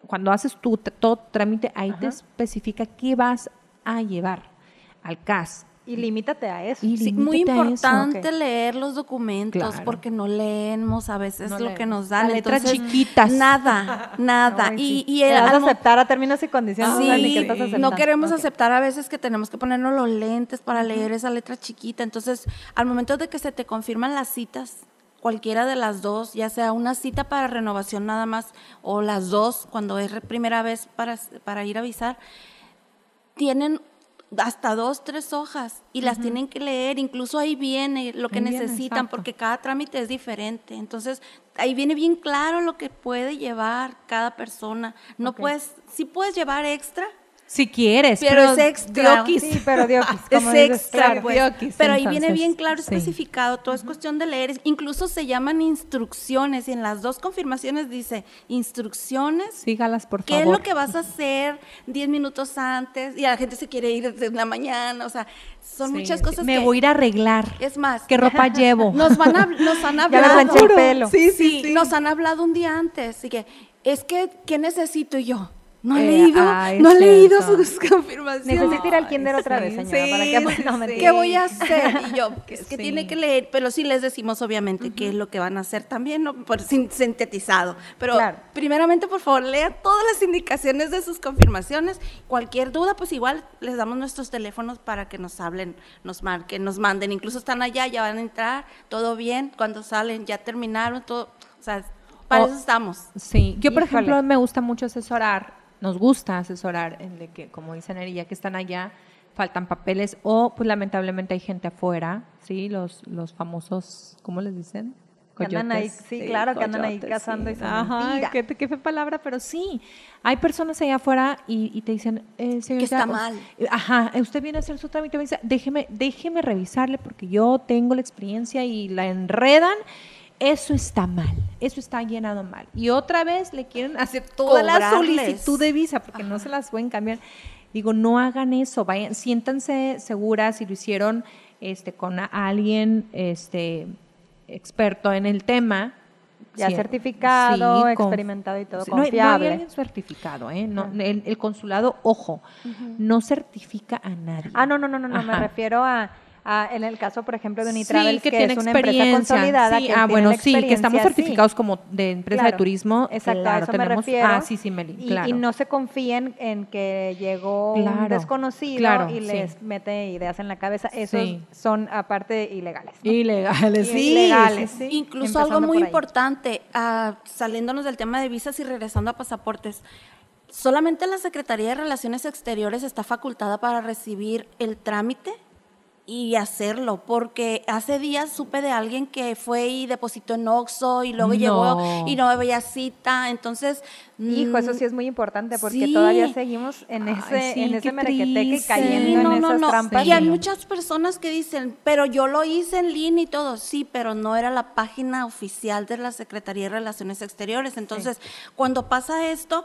cuando haces tu, todo trámite, ahí te especifica qué vas a llevar al CAS. Y limítate a eso. Y Sí, muy eso. importante leer los documentos Claro. porque no leemos a veces No lo que nos dan. Letras chiquitas. Nada, nada. Ay, y, sí. y el- vas a al aceptar a términos y condiciones. no Sí, no queremos Ok. aceptar a veces que tenemos que ponernos los lentes para leer esa letra chiquita. Entonces, al momento de que se te confirman las citas, cualquiera de las dos, ya sea una cita para renovación nada más o las dos cuando es primera vez para, para ir a avisar, tienen hasta dos, tres hojas y las tienen que leer, incluso ahí viene lo que Ahí necesitan porque cada trámite es diferente. Entonces, ahí viene bien claro lo que puede llevar cada persona. No puedes, sí puedes llevar extra, Si quieres, Pero pero, es extra. diokis. Sí, pero diokis, es dices, extra, claro. pues. Diokis, Pero ahí viene bien claro sí. especificado, todo es cuestión de leer. Incluso se llaman instrucciones y en las dos confirmaciones dice instrucciones. Sígalas, por ¿Qué favor. es lo que vas a hacer 10 minutos antes? Y la gente se quiere ir desde la mañana, o sea, son Sí, muchas sí. cosas Me que... voy a ir a arreglar. Es más, ¿Qué ropa llevo? nos, van a, nos han Ya hablado. planché el pelo. Sí, sí, Nos han hablado un día antes. Y que, es que, ¿qué necesito? Yo, no he Eh, leído, ah, es no he leído sus confirmaciones. Necesito ir al kinder otra sí, vez, señora, sí, para que sí, no, sí. mentira. ¿Qué voy a hacer? Y yo, es que Sí. tiene que leer, pero sí les decimos obviamente qué es lo que van a hacer también, ¿no? Por sin- sintetizado. Pero Claro. primeramente, por favor, lea todas las indicaciones de sus confirmaciones. Cualquier duda, pues igual les damos nuestros teléfonos para que nos hablen, nos marquen, nos manden. Incluso están allá, ya van a entrar, todo bien. Cuando salen, ya terminaron, todo. O sea, para O- eso estamos. Sí, yo por Híjole. ejemplo me gusta mucho asesorar, nos gusta asesorar en de que, como dicen ya que están allá, faltan papeles o pues lamentablemente hay gente afuera, sí, los, los famosos, ¿cómo les dicen? Que andan ahí, Coyotes. sí, claro, que andan ahí coyotes, cazando y son Ajá, qué, qué palabra, pero sí. Hay personas allá afuera y, y te dicen, eh, señorita, está us- mal. Ajá, usted viene a hacer su trámite, me dice, déjeme, déjeme revisarle porque yo tengo la experiencia y la enredan. Eso está mal, eso está llenado mal. Y otra vez le quieren hacer toda la solicitud de visa porque no se las pueden cambiar. Digo, no hagan eso, vayan, siéntanse seguras si lo hicieron este, con alguien este, experto en el tema. Ya Sí, certificado, experimentado y todo, Sí, no hay- No, hay confiable. alguien certificado, ¿eh? No, el, el consulado, ojo, no certifica a nadie. Ah, no, no, no, no, no, me refiero a, a- en el caso, por ejemplo, de Sí, Unitravels, que, tiene es una empresa consolidada. Sí, que ah, tiene bueno, sí, que estamos sí. certificados como de empresa de turismo. Exacto, claro, a eso tenemos, me refiero. Ah, sí, sí, Meli, Y, claro. y no se confíen en que llegó un desconocido claro, y sí. les mete ideas en la cabeza. Esos Sí. son, aparte, ilegales. ¿no? Ilegales, sí. Ilegales. Incluso algo muy importante, ah, saliéndonos del tema de visas y regresando a pasaportes, solamente la Secretaría de Relaciones Exteriores está facultada para recibir el trámite y hacerlo, porque hace días supe de alguien que fue y depositó en Oxxo y luego No. llegó y no había cita, entonces... Hijo, eso mm, sí es muy importante porque sí. todavía seguimos en Ay, ese, sí, en ese merequeteque cayendo Sí, no, en no, esas no. trampas. Y hay muchas personas que dicen, pero yo lo hice en línea y todo. Sí, pero no era la página oficial de la Secretaría de Relaciones Exteriores. Entonces, cuando pasa esto,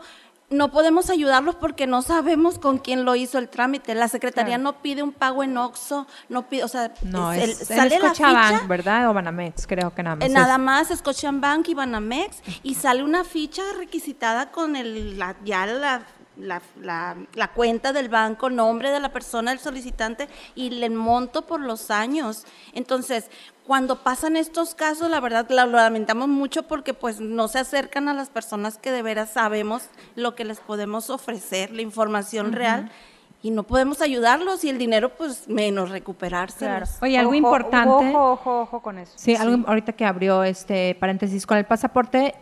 no podemos ayudarlos porque no sabemos con quién lo hizo el trámite. La Secretaría Claro. no pide un pago en OXXO, no pide, o sea, No, es el- es, sale la ficha. ¿verdad? O Banamex, creo que nada más. Eh, Nada más Scotiabank y Banamex y sale una ficha requisitada con el, la, ya la, la, la- la cuenta del banco, nombre de la persona, del solicitante y el monto por los años. Entonces, cuando pasan estos casos, la verdad lo lamentamos mucho porque pues no se acercan a las personas que de veras sabemos lo que les podemos ofrecer, la información real. Y no podemos ayudarlos y el dinero, pues menos recuperarse. Claro. Oye, algo Ojo, importante- Ojo, ojo, ojo con eso. Sí, algo ahorita que abrió este paréntesis con el pasaporte,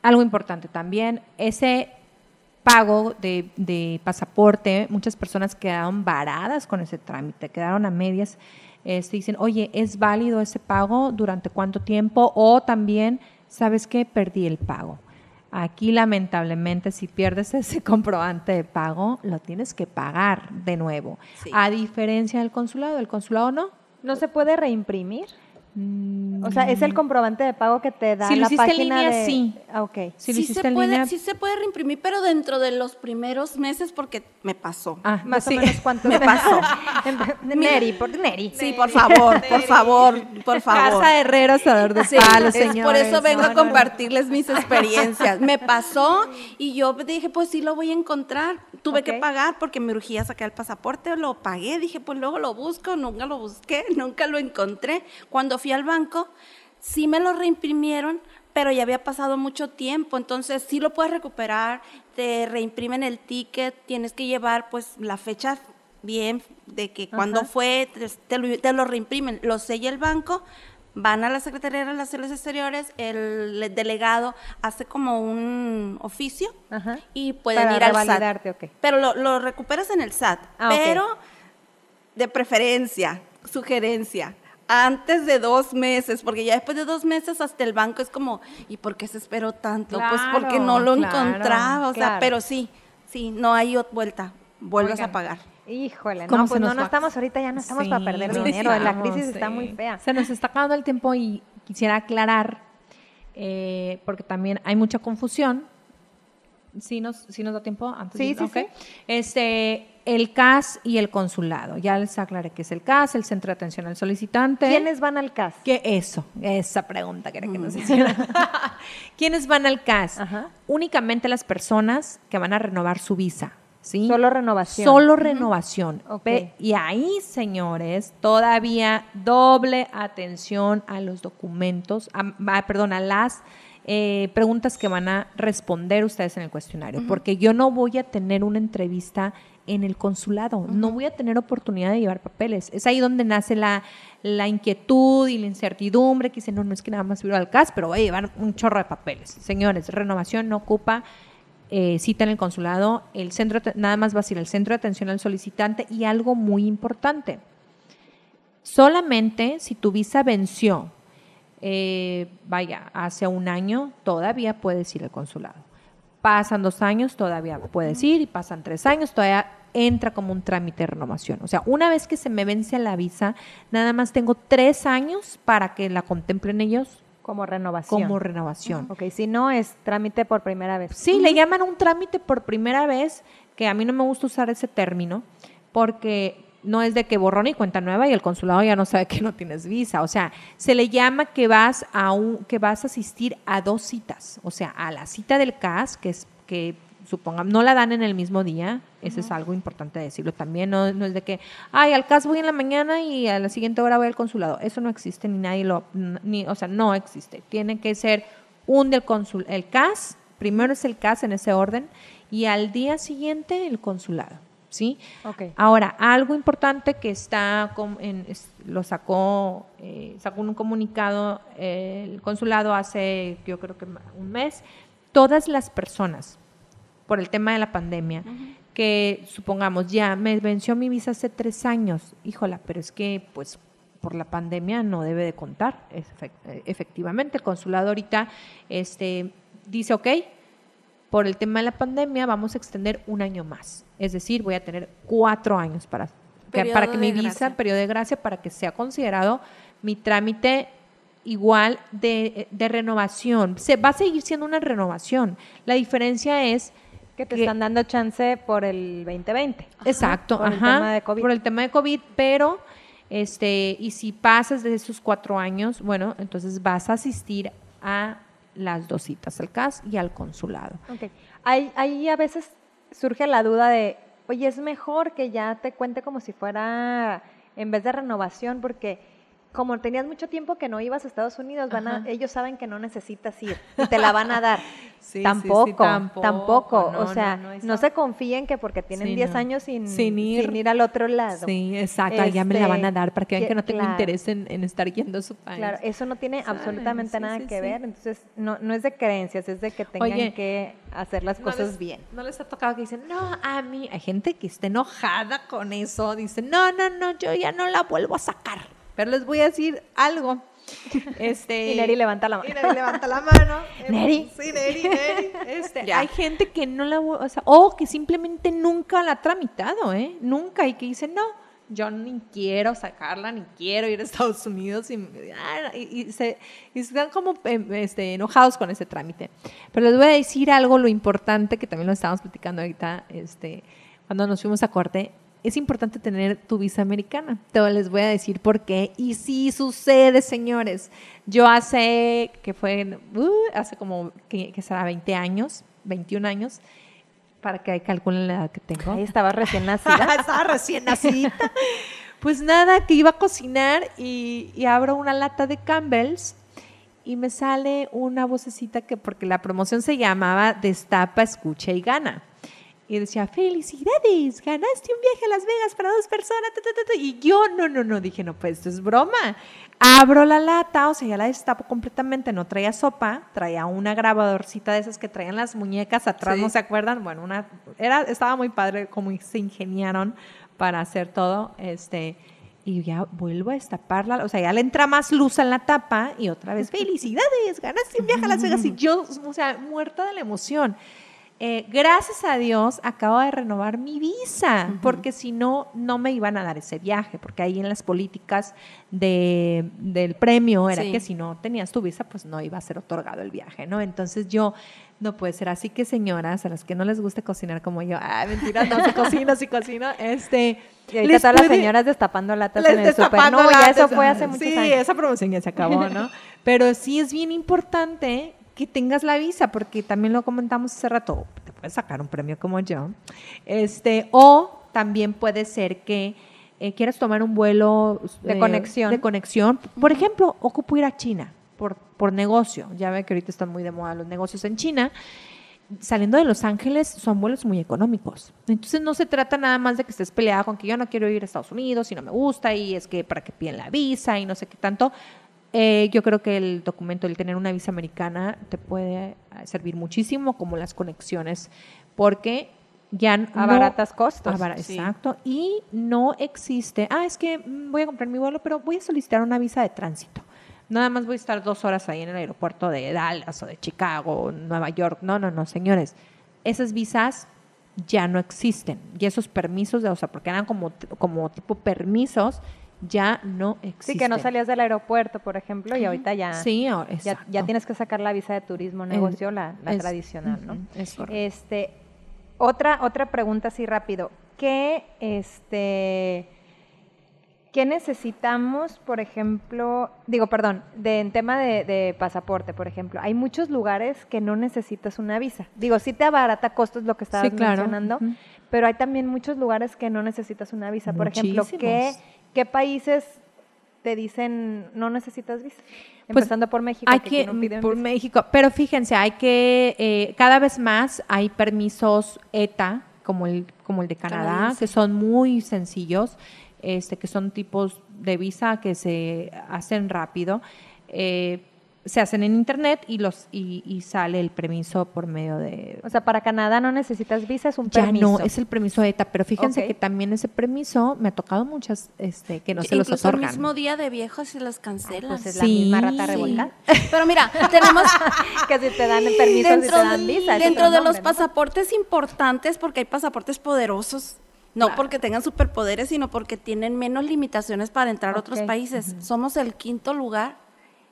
algo importante también, ese pago de, de pasaporte, muchas personas quedaron varadas con ese trámite, quedaron a medias. Este, dicen, oye, ¿es válido ese pago? ¿Durante cuánto tiempo? O también, ¿sabes qué? Perdí el pago. Aquí, lamentablemente, si pierdes ese comprobante de pago, lo tienes que pagar de nuevo. Sí. A diferencia del consulado, el consulado no. ¿No se puede reimprimir? O sea, es el comprobante de pago que te da Si lo la hiciste en página línea, de... sí. Ah, ok. Si lo sí, hiciste se en puede, línea, sí se puede reimprimir, pero dentro de los primeros meses porque me pasó. Ah, Más sí. o menos cuánto Me pasó. Neri, por Neri. Sí, por favor, por favor, por favor. Casa de Herrero, asador de Sí, palos, por eso vengo No, a no. compartirles mis experiencias. Me pasó y yo dije, pues sí lo voy a encontrar. Tuve que pagar porque me urgía sacar el pasaporte, lo pagué, dije, pues luego lo busco, nunca lo busqué, nunca lo encontré. Cuando fui al banco, sí me lo reimprimieron, pero ya había pasado mucho tiempo, entonces sí lo puedes recuperar, te reimprimen el ticket, tienes que llevar pues la fecha bien de que cuando fue, te, te lo, te lo reimprimen, lo sella el banco, van a la Secretaría de Relaciones Exteriores, el delegado hace como un oficio Ajá. y pueden Para ir al SAT. Pero lo, lo recuperas en el SAT. Ah, pero de preferencia, sugerencia, antes de dos meses, porque ya después de dos meses hasta el banco es como, ¿y por qué se esperó tanto? pues porque no lo Claro, encontraba, o sea, claro. pero sí, sí, no hay vuelta, vuelves Oigan. a pagar. Híjole, ¿Cómo no, pues no, no estamos ahorita, ya no estamos Sí, para perder no dinero. La crisis está muy fea. Se nos está acabando el tiempo y quisiera aclarar, eh, porque también hay mucha confusión. ¿Sí nos, sí nos da tiempo antes? Sí, de- sí, ok. sí. Este, el CAS y el consulado. Ya les aclaré qué es el CAS, el Centro de Atención al Solicitante. ¿Quiénes van al CAS? ¿Qué eso? Esa pregunta que era que nos hicieran. ¿Quiénes van al CAS? Ajá. Únicamente las personas que van a renovar su visa. ¿sí? Solo renovación. Solo renovación. Ok. Ve- Y ahí, señores, todavía doble atención a los documentos, a- a- perdón, a las eh, preguntas que van a responder ustedes en el cuestionario, porque yo no voy a tener una entrevista en el consulado, no voy a tener oportunidad de llevar papeles. Es ahí donde nace la, la inquietud y la incertidumbre, que dicen, no, no es que nada más ir al CAS, pero voy a llevar un chorro de papeles. Señores, renovación no ocupa eh, cita en el consulado, el centro, nada más va a ser el centro de atención al solicitante y algo muy importante. Solamente si tu visa venció, eh, vaya, hace un año, todavía puedes ir al consulado. Pasan dos años, todavía puedes ir, y pasan tres años, todavía entra como un trámite de renovación. O sea, una vez que se me vence la visa, nada más tengo tres años para que la contemplen ellos Como renovación. como renovación. Ok, si no es trámite por primera vez. Sí, le llaman un trámite por primera vez, que a mí no me gusta usar ese término, porque no es de que borrón y cuenta nueva y el consulado ya no sabe que no tienes visa. O sea, se le llama que vas a un, que vas a asistir a dos citas. O sea, a la cita del CAS, que es que supongamos, no la dan en el mismo día, eso es algo importante decirlo también, no, no es de que, ay, al CAS voy en la mañana y a la siguiente hora voy al consulado, eso no existe, ni nadie lo, ni, o sea, no existe, tiene que ser un del consul, el CAS, primero es el CAS en ese orden, y al día siguiente el consulado, ¿sí? Ok. Ahora, algo importante que está, en- lo sacó, eh, sacó un comunicado eh, el consulado hace, yo creo que un mes, todas las personas, por el tema de la pandemia, que supongamos, ya me venció mi visa hace tres años, híjola, pero es que pues por la pandemia no debe de contar, Efe- efectivamente, el consulado ahorita este, dice, ok, por el tema de la pandemia vamos a extender un año más. Es decir, voy a tener cuatro años para que, para que mi visa, gracia. periodo de gracia, para que sea considerado mi trámite igual de, de renovación. Se, va a seguir siendo una renovación. La diferencia es Que te que- están dando chance por el 2020. Exacto, por el ajá, tema de COVID. por el tema de COVID, pero este, y si pasas de esos cuatro años, bueno, entonces vas a asistir a las dos citas, al CAS y al consulado. Ok. Ahí, ahí a veces surge la duda de, oye, es mejor que ya te cuente como si fuera en vez de renovación, porque como tenías mucho tiempo que no ibas a Estados Unidos, van a, ellos saben que no necesitas ir y te la van a dar. Sí, sí, sí, tampoco, tampoco, tampoco, no, O sea, no, no, no, eso- se confíen que porque tienen Sí, 10 no. años sin, Sin ir. al otro lado. Sí, exacto, ahí ya me la van a Este, dar para que vean que- no tengo claro. interés en, en estar yendo a su país. Claro, eso no tiene ¿Saben? absolutamente nada que ver, entonces no, no es de creencias, es de que tengan Oye, que hacer las ¿No cosas les- bien. No les ha tocado que dicen, no, a mí, hay gente que está enojada con eso, dice, no, no, no, yo ya no la vuelvo a sacar. Pero les voy a decir algo. Este, Y Neri levanta la mano. Y Neri levanta la mano. Neri. Sí, Neri, Neri. Este. Hay gente que no la, o sea, o que simplemente nunca la ha tramitado, ¿eh? Nunca, y que dice, no, yo ni quiero sacarla, ni quiero ir a Estados Unidos, y, ah, y- y se, y están como eh, este, enojados con ese trámite. Pero les voy a decir algo, lo importante, que también lo estábamos platicando ahorita, este, cuando nos fuimos a corte, es importante tener tu visa americana. Te les voy a decir por qué. Y sí sucede, señores. Yo hace, que fue, uh, hace como, que, que será 20 años, 21 años, para que calculen la edad que tengo. Ahí estaba recién nacida. Estaba recién nacida. Pues nada, que iba a cocinar y, y abro una lata de Campbell's y me sale una vocecita que, porque la promoción se llamaba Destapa, Escucha y Gana. Y decía, felicidades, ganaste un viaje a Las Vegas para dos personas. ta, ta, ta, ta". Y yo, no, no, no, dije, no, pues esto es broma. Abro la lata, o sea, ya la destapo completamente, no traía sopa, traía una grabadorcita de esas que traían las muñecas atrás, Sí. ¿no se acuerdan? Bueno, una, era, estaba muy padre cómo se ingeniaron para hacer todo, este, y ya vuelvo a destaparla, o sea, ya le entra más luz en la tapa y otra vez, felicidades, ganaste un viaje a Las Vegas y yo, o sea, muerta de la emoción. Eh, gracias a Dios acabo de renovar mi visa, porque si no, no me iban a dar ese viaje, porque ahí en las políticas de, del premio era Sí. que si no tenías tu visa, pues no iba a ser otorgado el viaje, ¿no? Entonces yo, no puede ser así que señoras, a las que no les guste cocinar como yo, ah, mentira, no, si cocino, si cocino, este... Y ahorita les todas las señoras destapando latas les en el destapando No, ya eso fue hace muchos sí, años. esa promoción ya se acabó, ¿no? Pero sí es bien importante que tengas la visa, porque también lo comentamos hace rato, te puedes sacar un premio como yo, este, o también puede ser que eh, quieras tomar un vuelo De eh, conexión. de conexión. Por ejemplo, ocupo ir a China por, por negocio. Ya ve que ahorita están muy de moda los negocios en China saliendo de Los Ángeles son vuelos muy económicos. Entonces no se trata nada más de que estés peleada con que yo no quiero ir a Estados Unidos y no me gusta y es que para que piden la visa y no sé qué tanto. Eh, yo creo que el documento, el tener una visa americana, te puede eh, servir muchísimo como las conexiones, porque ya no- Abaratas costos. Sí. Exacto. Y no existe, ah, es que mm, voy a comprar mi vuelo, pero voy a solicitar una visa de tránsito. Nada más voy a estar dos horas ahí en el aeropuerto de Dallas o de Chicago o Nueva York. No, no, no, señores. Esas visas ya no existen. Y esos permisos, de, o sea, porque eran como, como tipo permisos, ya no existen. Sí, que no salías del aeropuerto, por ejemplo, y ahorita ya, Sí, ahora- ya, ya tienes que sacar la visa de turismo El- negocio, la, la es- tradicional, ¿no? es correcto. Este, otra, otra pregunta así rápido. ¿Qué, este, ¿Qué necesitamos, por ejemplo, digo, perdón, de, en tema de, de pasaporte, por ejemplo? Hay muchos lugares que no necesitas una visa. Digo, sí te abarata costos lo que estabas Sí, claro. mencionando, pero hay también muchos lugares que no necesitas una visa. Por ejemplo, ¿qué. ¿Qué países te dicen no necesitas visa? Pues, Empezando por México. hay que que aquí no piden por visa. México, pero fíjense, hay que eh, cada vez más hay permisos ETA como el como el de Canadá que son muy sencillos, este que son tipos de visa que se hacen rápido. eh, se hacen en internet y los y, y sale el permiso por medio de O sea, para Canadá no necesitas visa, es un ya permiso. no es el permiso ETA, pero fíjense que también ese permiso me ha tocado muchas este que no se los Incluso otorgan. el mismo día de viejos se las cancelan. Pues es la Sí. misma rata Sí. Pero mira, tenemos que si te dan el permiso, si te dentro, dan visa. dentro de nombre, los ¿no? pasaportes importantes, porque hay pasaportes poderosos, no porque tengan superpoderes, sino porque tienen menos limitaciones para entrar a otros países. Somos el quinto lugar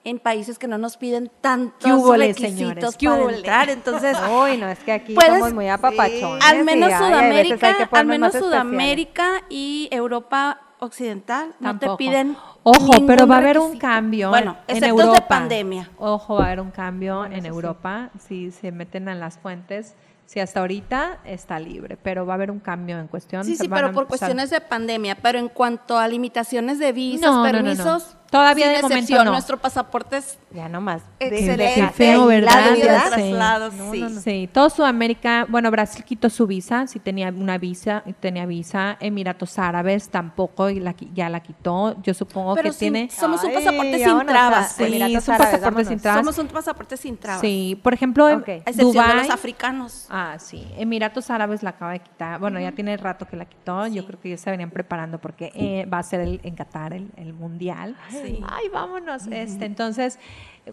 en países que no nos piden ¿Qué tantos requisitos para entrar. Entonces, Uy, no, es que aquí Puedes- somos muy apapachones. al menos y, ay, Sudamérica, al menos. Sudamérica y Europa occidental no te piden Ojo, pero va a haber un cambio Bueno, en excepto Europa. de pandemia. Ojo, va a haber un cambio en Europa si se meten a las fuentes. Si hasta ahorita está libre, pero va a haber un cambio en cuestión. Sí, sí, pero por cuestiones de pandemia. Pero en cuanto a limitaciones de visas, No, no, no, no. Todavía sin de momento no. Nuestro pasaporte es Ya nomás. excelente. Qué feo, ¿verdad? la sé. traslados, No, sí. no, no. Sí, todo Sudamérica, bueno, Brasil quitó su visa, sí tenía una visa, tenía visa, Emiratos Árabes tampoco y la, ya la quitó. Yo supongo Pero que sin- tiene somos un Ay, pasaporte sin vámonos a- trabas. Sí. Emiratos es un Árabes, pasaporte sin trabas. Somos un pasaporte sin trabas. Sí, por ejemplo, en Ok. A excepción de Dubái- los africanos. Ah, sí. Emiratos Árabes la acaba de quitar. Bueno, ya tiene rato que la quitó. Yo Sí. creo que ya se venían preparando porque eh, va a ser el, en Qatar el, el mundial. Sí. Ay, vámonos. Este, entonces,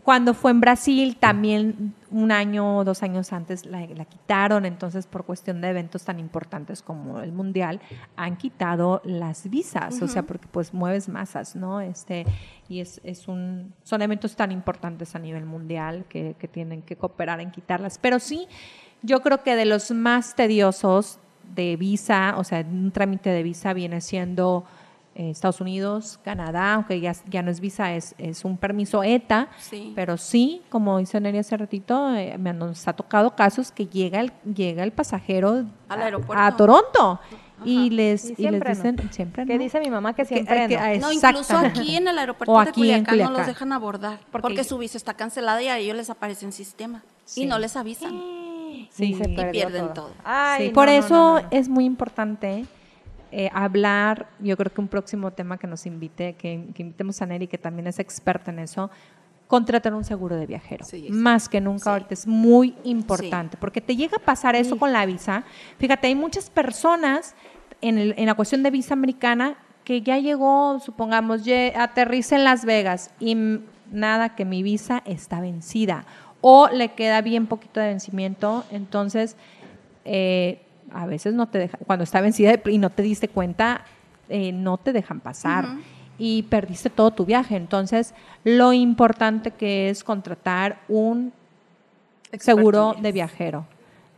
cuando fue en Brasil, también un año o dos años antes la, la quitaron. Entonces, por cuestión de eventos tan importantes como el mundial, han quitado las visas. O sea, porque pues mueves masas, ¿no? Este, y es, es un, son eventos tan importantes a nivel mundial que, que tienen que cooperar en quitarlas. Pero sí, yo creo que de los más tediosos de visa, o sea, un trámite de visa viene siendo eh, Estados Unidos, Canadá, aunque ya, ya no es visa, es, es un permiso ETA, Sí. pero sí, como dice Nery hace ratito, eh, me nos ha tocado casos que llega el, llega el pasajero Al a- aeropuerto. a, Toronto y les, Y y les siempre no. dicen, siempre ¿Qué no. dice mi mamá que Que- siempre que- no? ah, No, incluso aquí en el aeropuerto O de aquí en Culiacán, no los Culiacán. dejan abordar Porque- porque su visa está cancelada y a ellos les aparece en sistema Sí. y no les avisan. Sí. Y se pierden todo. Ay, Sí, no, por eso no, no, no. es muy importante eh, hablar, yo creo que un próximo tema que nos invite, que, que invitemos a Neri, que también es experta en eso, contratar un seguro de viajero. Sí. Más que nunca Sí. ahorita es muy importante, porque te llega a pasar eso con la visa. Fíjate, hay muchas personas en, el- en la cuestión de visa americana, que ya llegó, supongamos, aterriza en Las Vegas y nada, que mi visa está vencida o le queda bien poquito de vencimiento, entonces eh, a veces no te deja, cuando está vencida y no te diste cuenta, eh, no te dejan pasar y perdiste todo tu viaje. Entonces, lo importante que es contratar un seguro de viajero.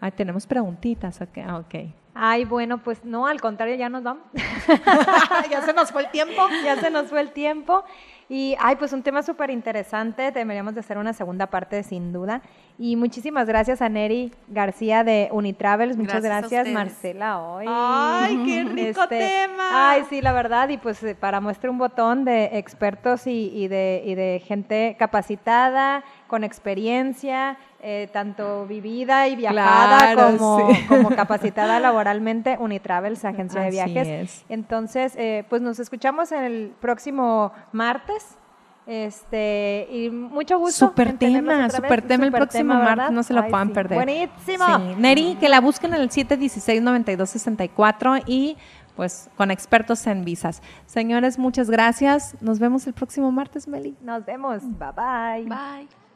Ah, tenemos preguntitas. ok, ah, ok. Ay, bueno, pues no, al contrario, ya nos vamos. ya se nos fue el tiempo. ya se nos fue el tiempo. Y, ay, pues un tema súper interesante. Deberíamos de hacer una segunda parte, sin duda. Y muchísimas gracias a Neri García de Unitravels. Muchas Gracias. Marcela, hoy. Ay, qué rico Este, tema. Ay, sí, la verdad. Y pues eh, para muestra un botón de expertos y, y de, y de gente capacitada, con experiencia, eh, tanto vivida y viajada Claro, como, sí. como capacitada laboralmente. Unitravels, agencia de viajes. es. Entonces, eh, pues nos escuchamos el próximo martes. Este, y mucho gusto. Super tema, otra vez. super tema el próximo tema, martes, no se lo Ay, puedan sí. perder. Buenísimo. Sí, Neri, que la busquen en el 716-9264 y pues con expertos en visas. Señores, muchas gracias. Nos vemos el próximo martes, Meli. Nos vemos. Bye bye. Bye.